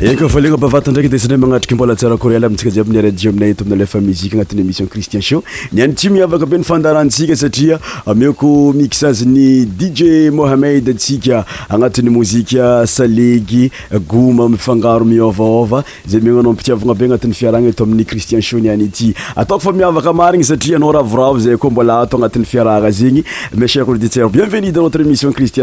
eny eh, ka fa legna bavata ndraiky desana magnatrika mbola tsaraorl aintsika za any rao amina eo afa mi anaty emission cristin ho nayhaeanayin yfara y uditeur bienveu notission riti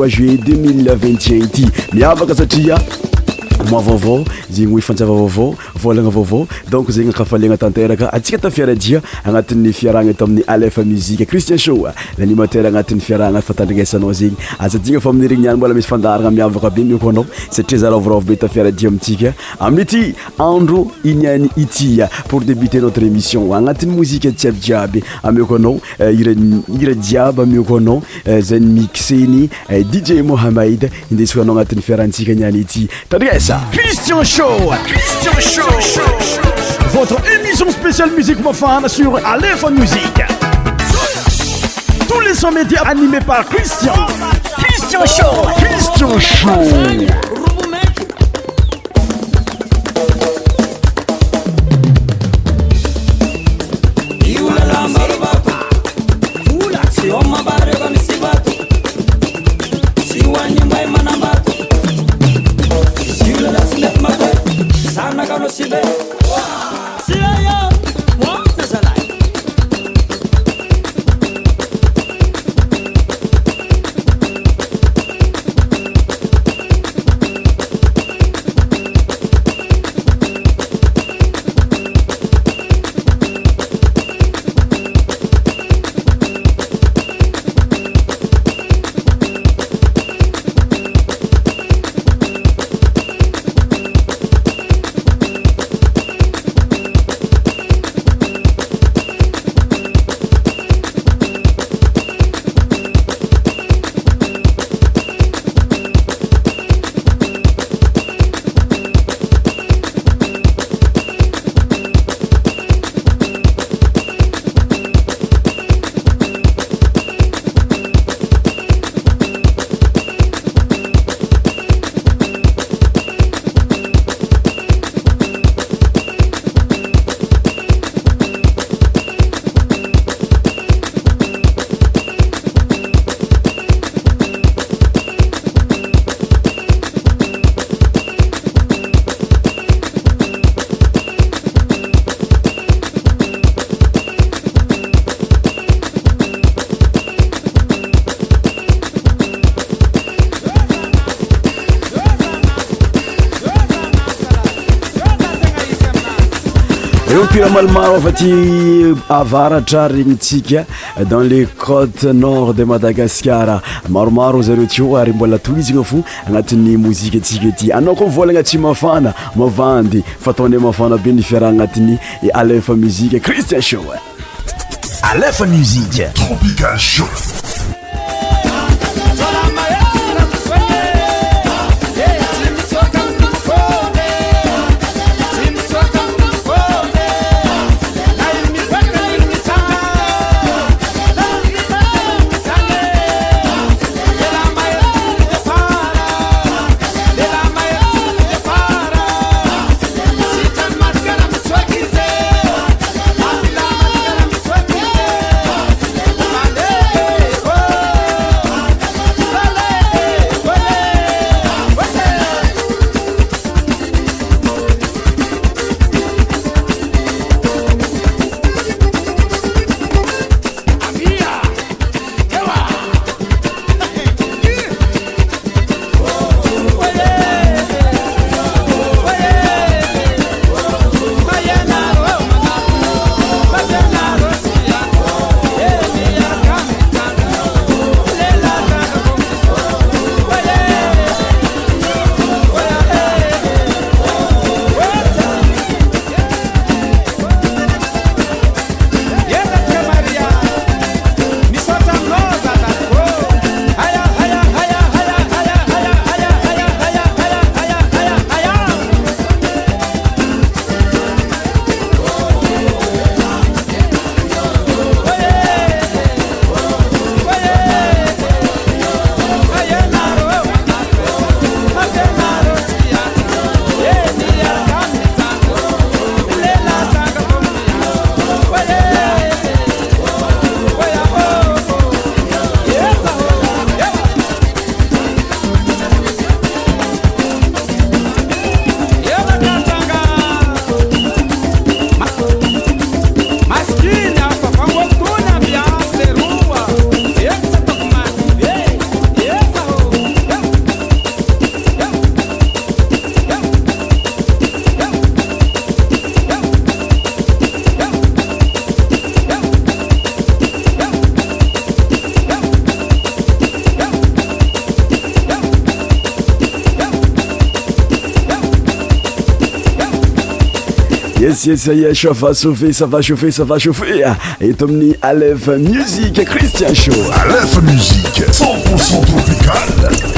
ju 202t niavakasatria mo vavao zegy o fanavaavao volana vavao donk zeny kafaena tnterak itfiaraianatyfrariianatyntneyiako ixey dij mohamed inesia anaty frahtsikay tandrinesa e, Christian Show. Christian Show. Votre émission spéciale musique femmes sur Aléphone Musique. Tous les sons médias animés par Christian. Christian Show. Christian Show. piramalimarofa ti eh, avaratra regnytsika eh, dans le cote nord de madagascar maromaro zareo tio ary mbola toizigna fo agnatin'ny moziketsika ty anao koa mivolagna tsy mafana mavandy fataony mafana be nifiaraha agnatiny eh, alifa muzike christien sho ala msieopicah si essaye chofa saver ça va chaufer ça va chauffer et tomni alèv music christian show alèf music 10c tropical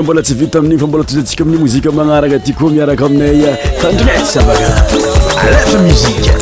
mbola tsy vita amin'igny fa mbola tozy antsika amin'i mozika magnaraka aty koa miaraka aminay ah. a msi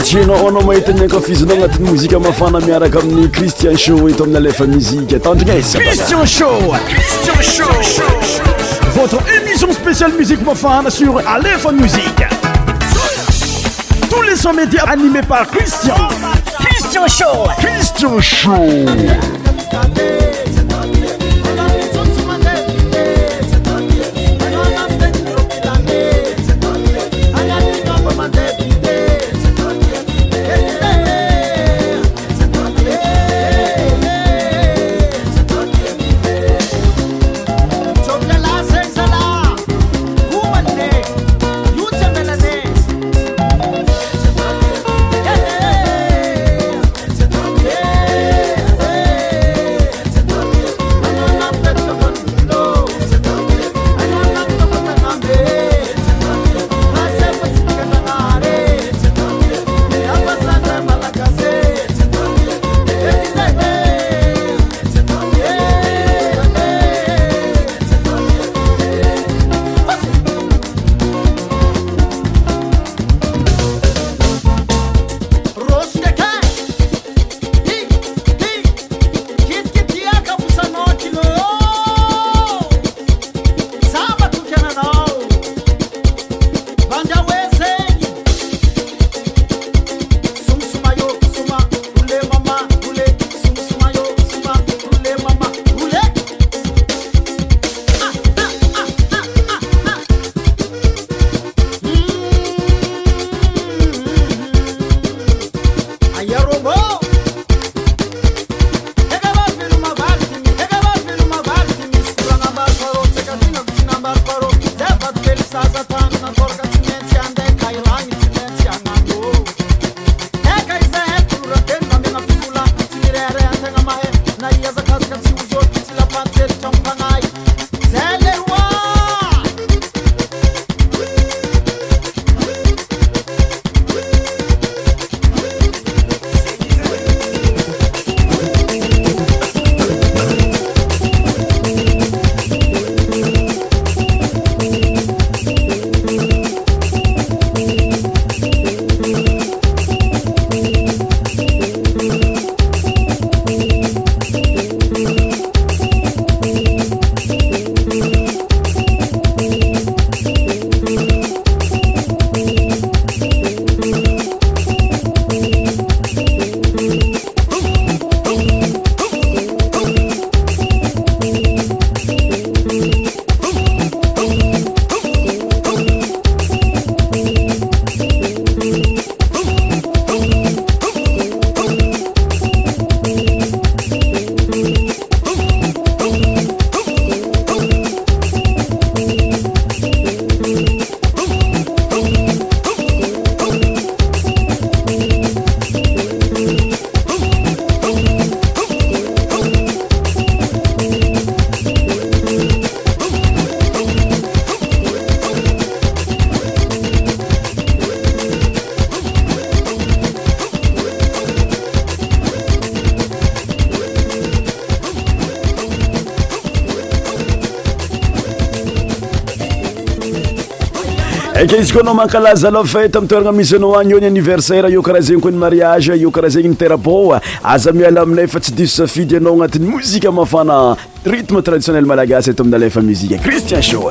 tiena ona mahitanaka fizinao agnatin'ny mozika mafana miaraka amin'ny cristian show eto ami'ny alefa muzike tandrignaisiécristian sho k izy koa anao mankalaza lafety amitoeragna amisyanao agny eo ny anniversaire eo karaha zegny akoa ny mariage ieo karaha zegny niterabô aza miala aminay fa tsy diso safidy anao agnatin'ny mozika mafana rytme traditionnel malagasy eta aminyalafa muzike christian show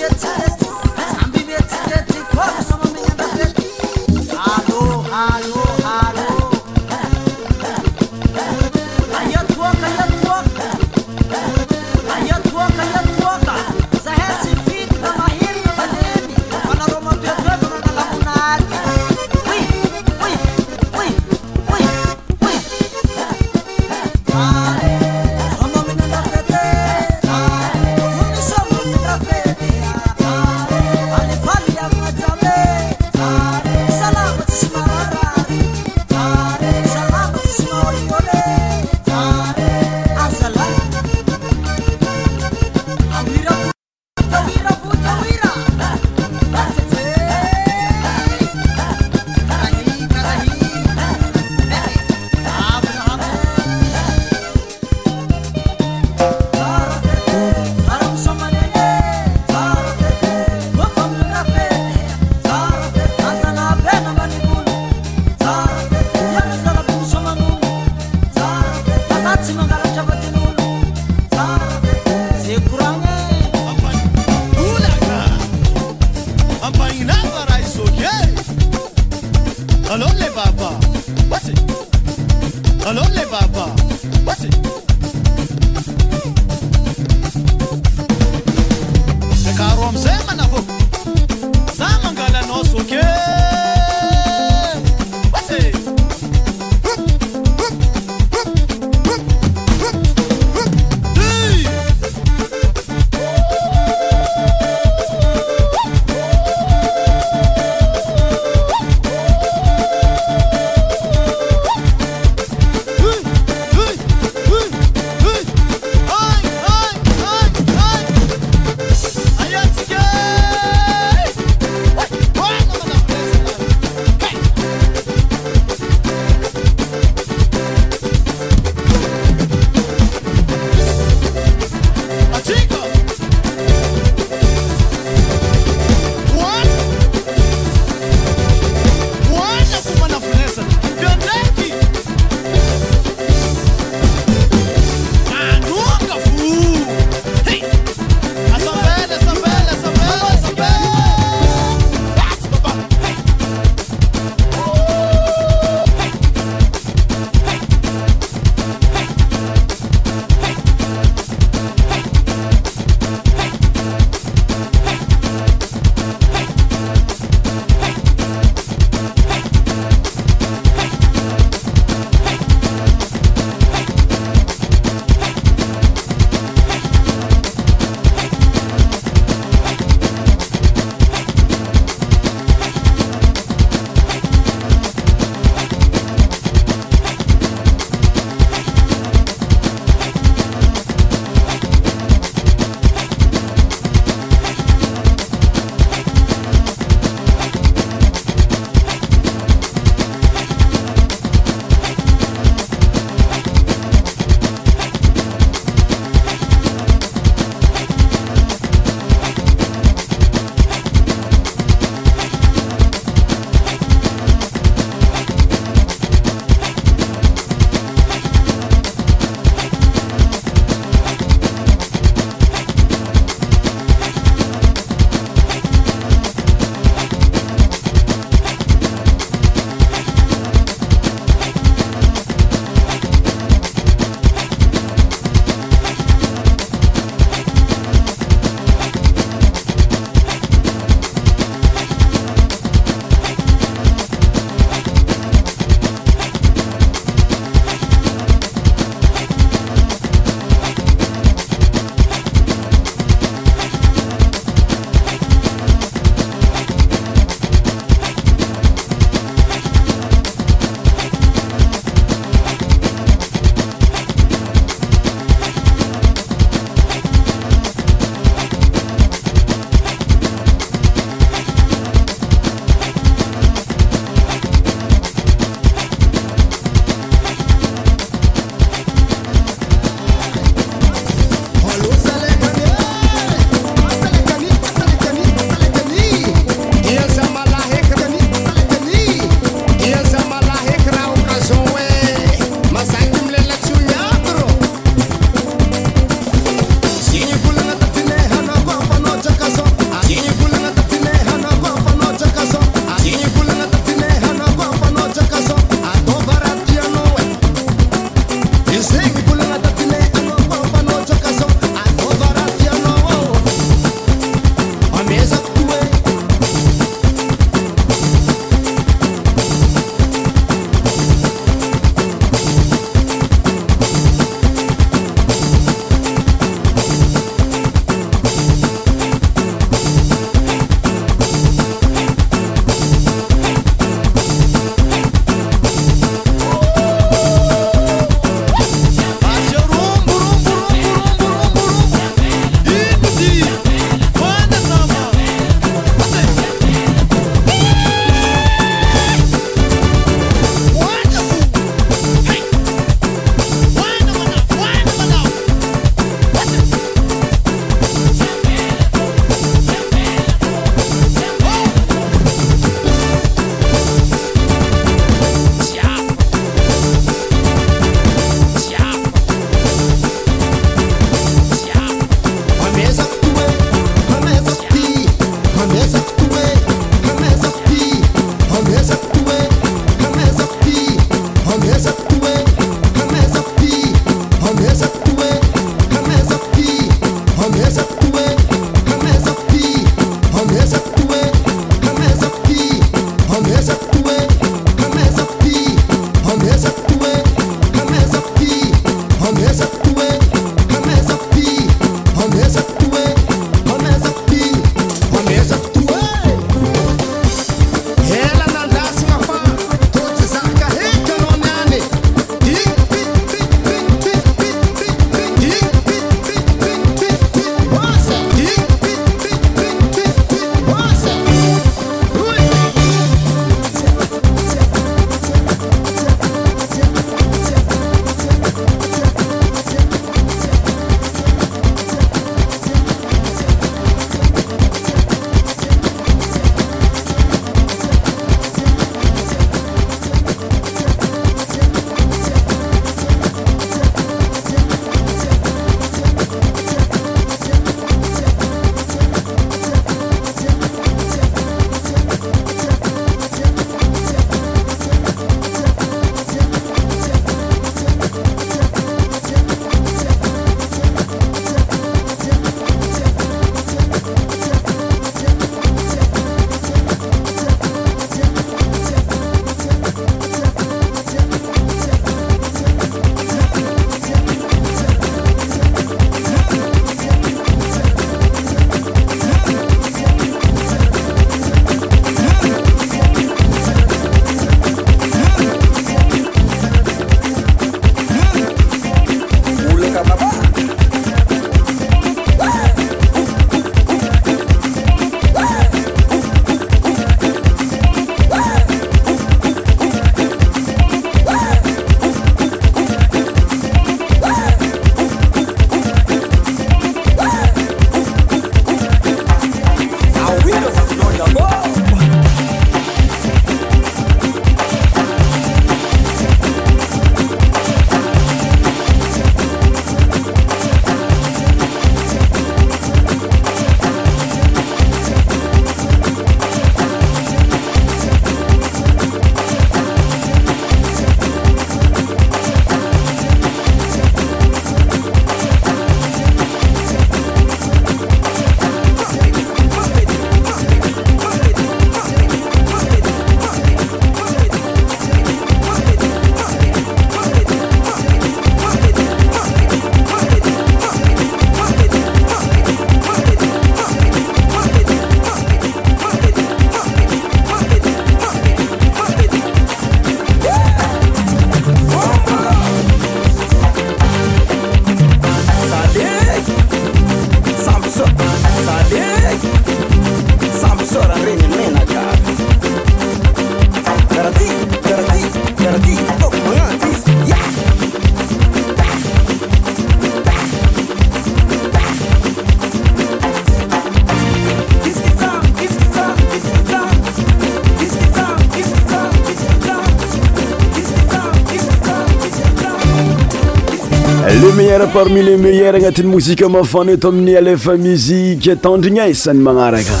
formule meller agnatin'ny mozika mafana eto amin'ny alefa muzika tandrigna aisany magnaraka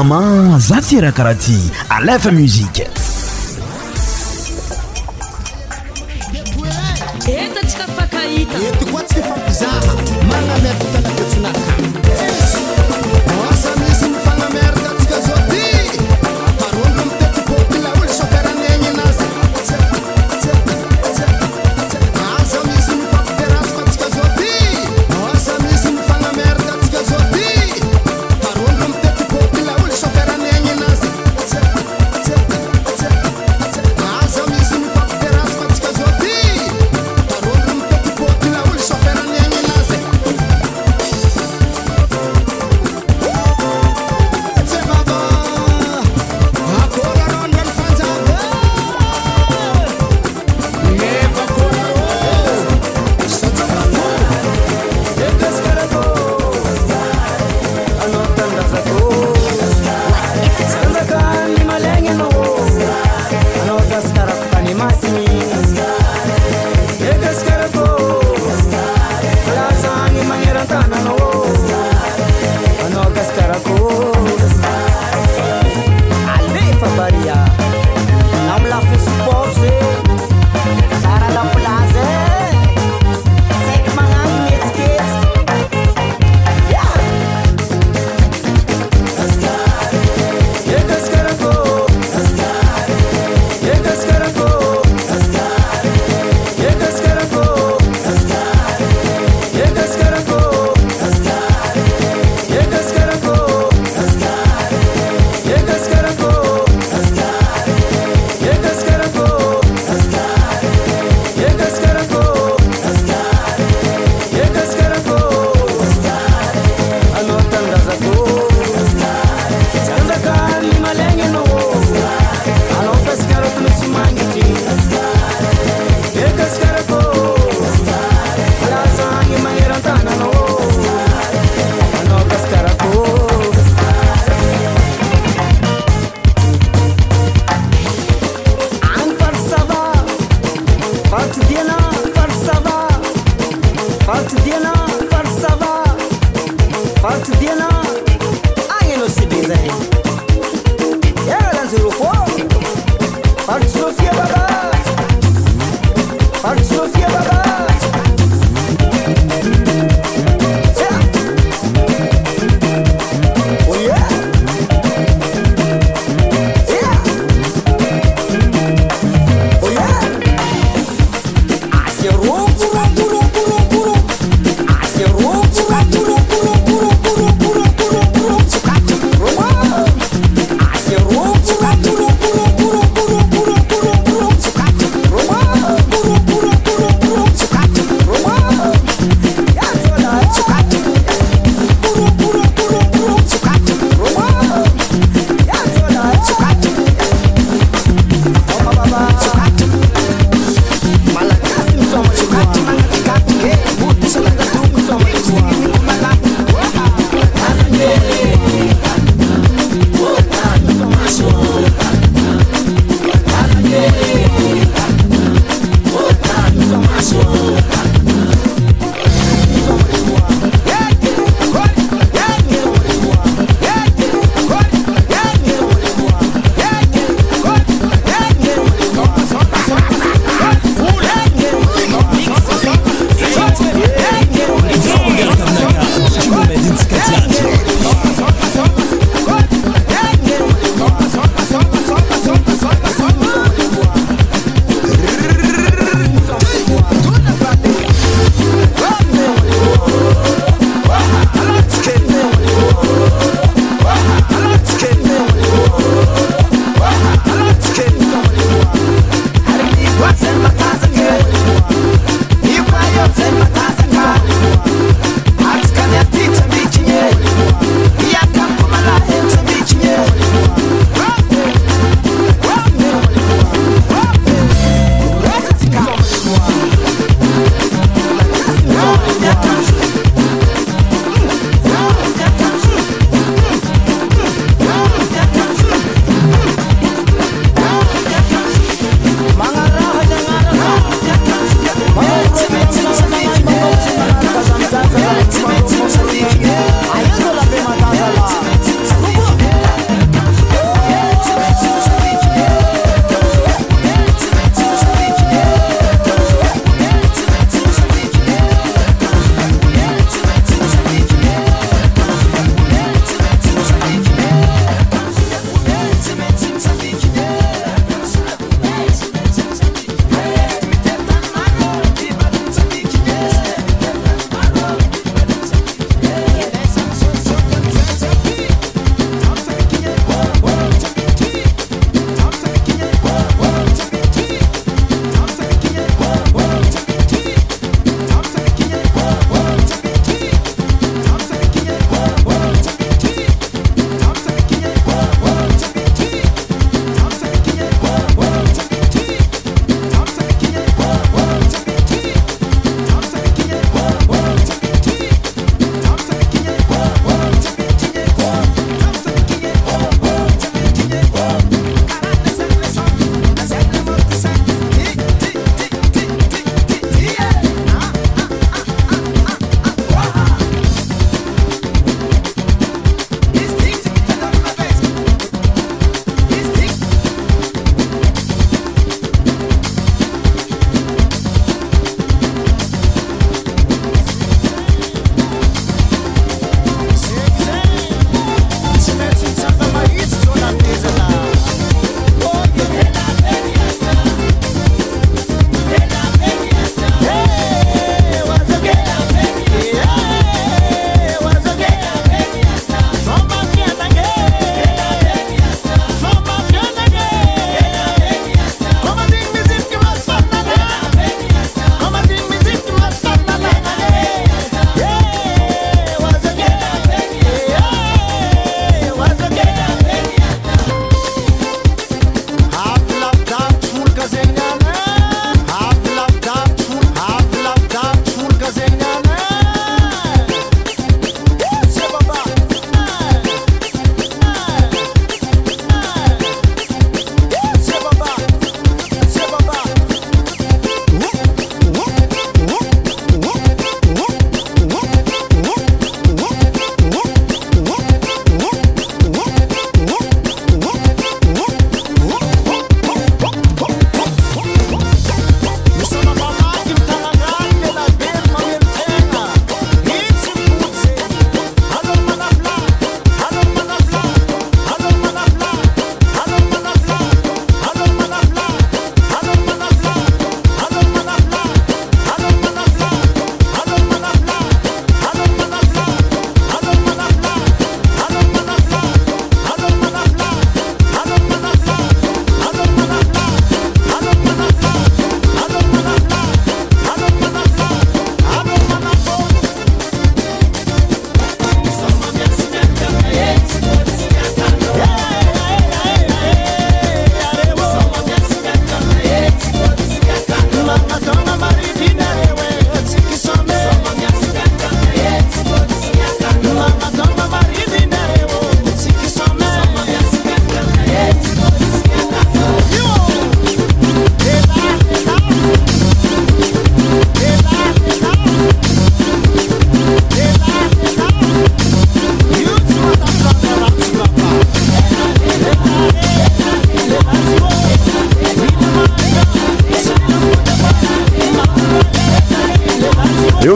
ama za ty raha karaha ty alefa muzika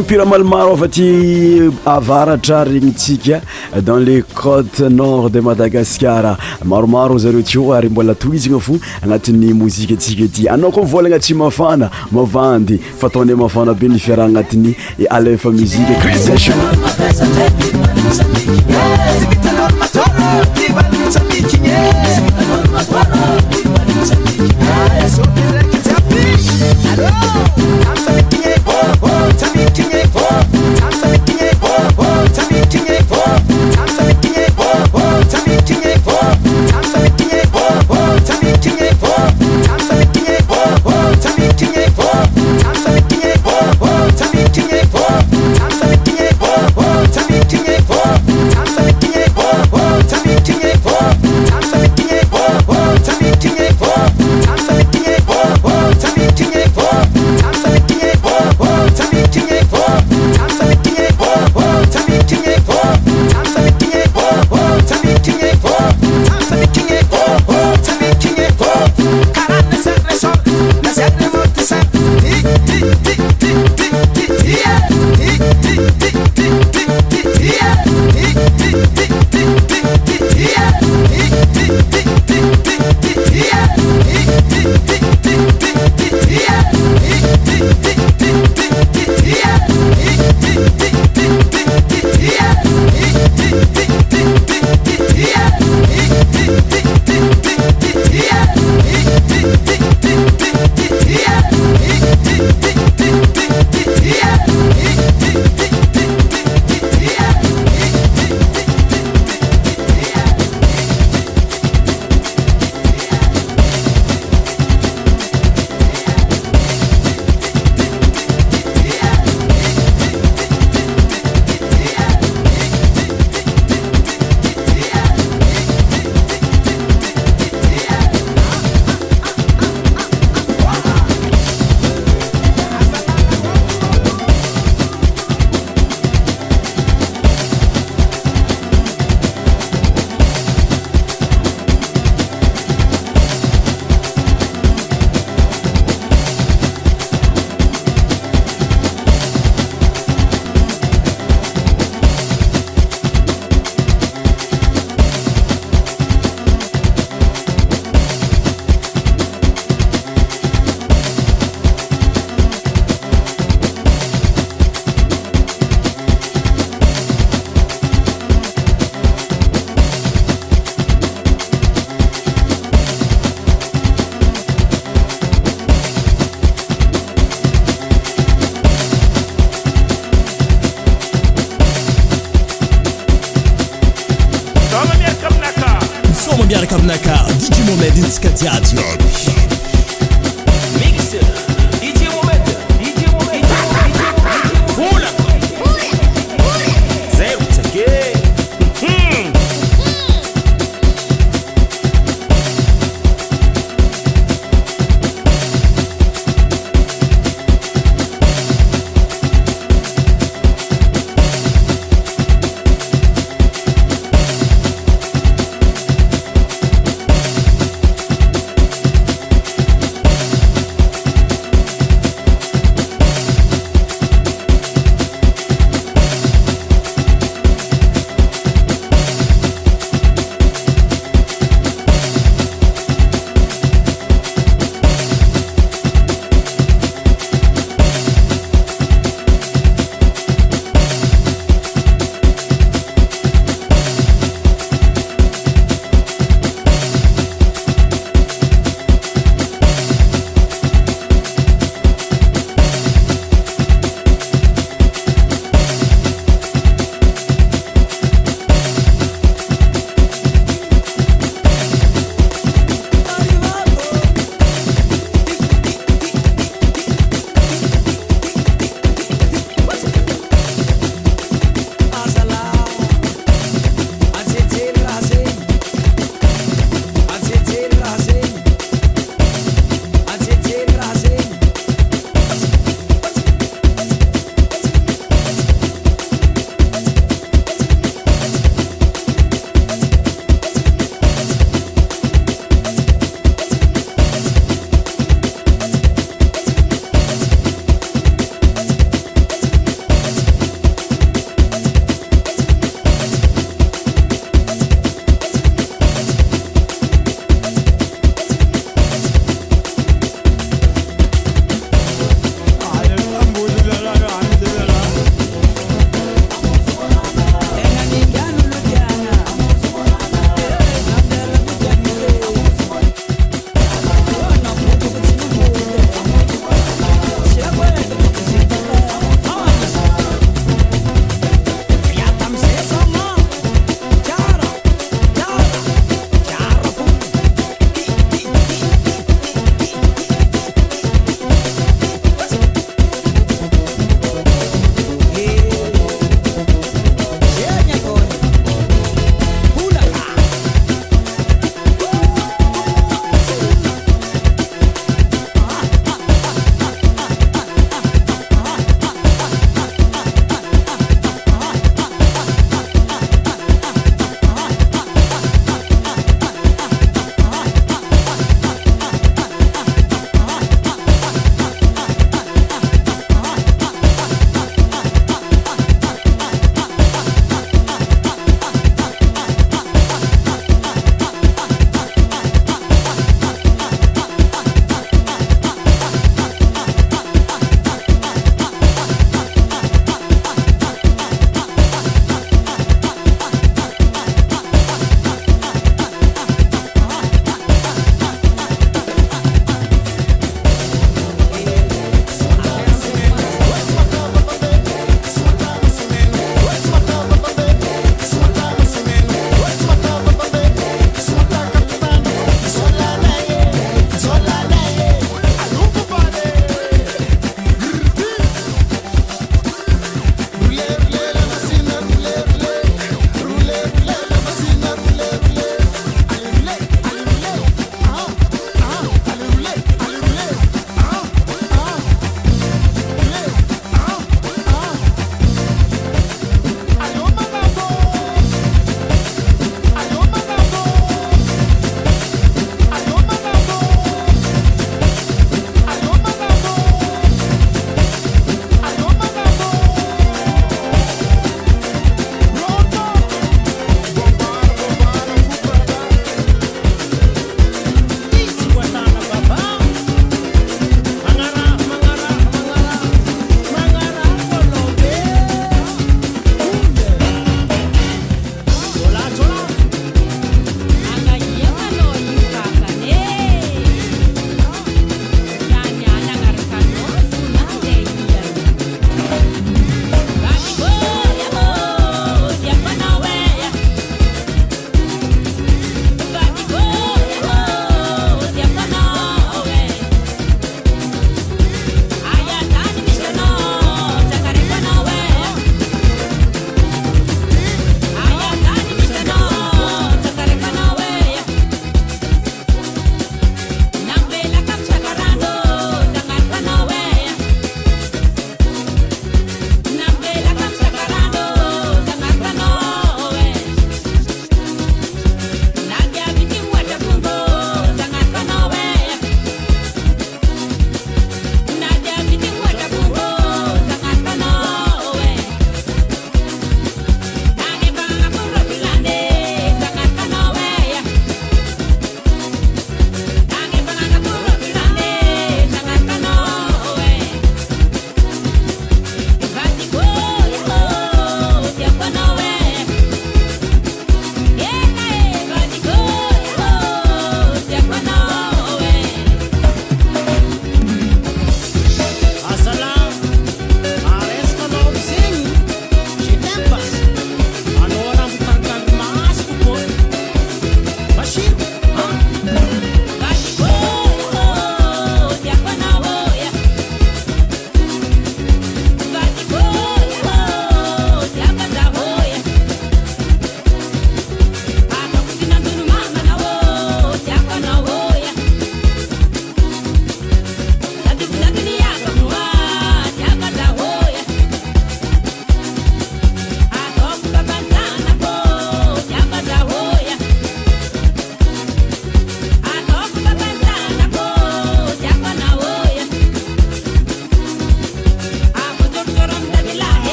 mpiramalimaro fa ty avaratra regnitsika dans les cotes nord de madagascar maromaro zareo tio ary mbola to izi gna fo agnatin'ny mozikatsika ety anao koa mivolagna tsy mafana mavandy fa ataony mafana be nifiarah agnatin'ny alinfa muzike love.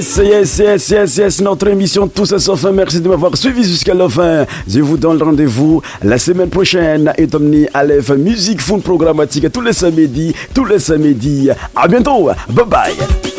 Yes, yes, notre émission Tous à sa Merci de m'avoir suivi jusqu'à la fin. Je vous donne rendez-vous la semaine prochaine. Et à Aleph, musique fond programmatique tous les samedis, tous les samedis. À bientôt. Bye bye.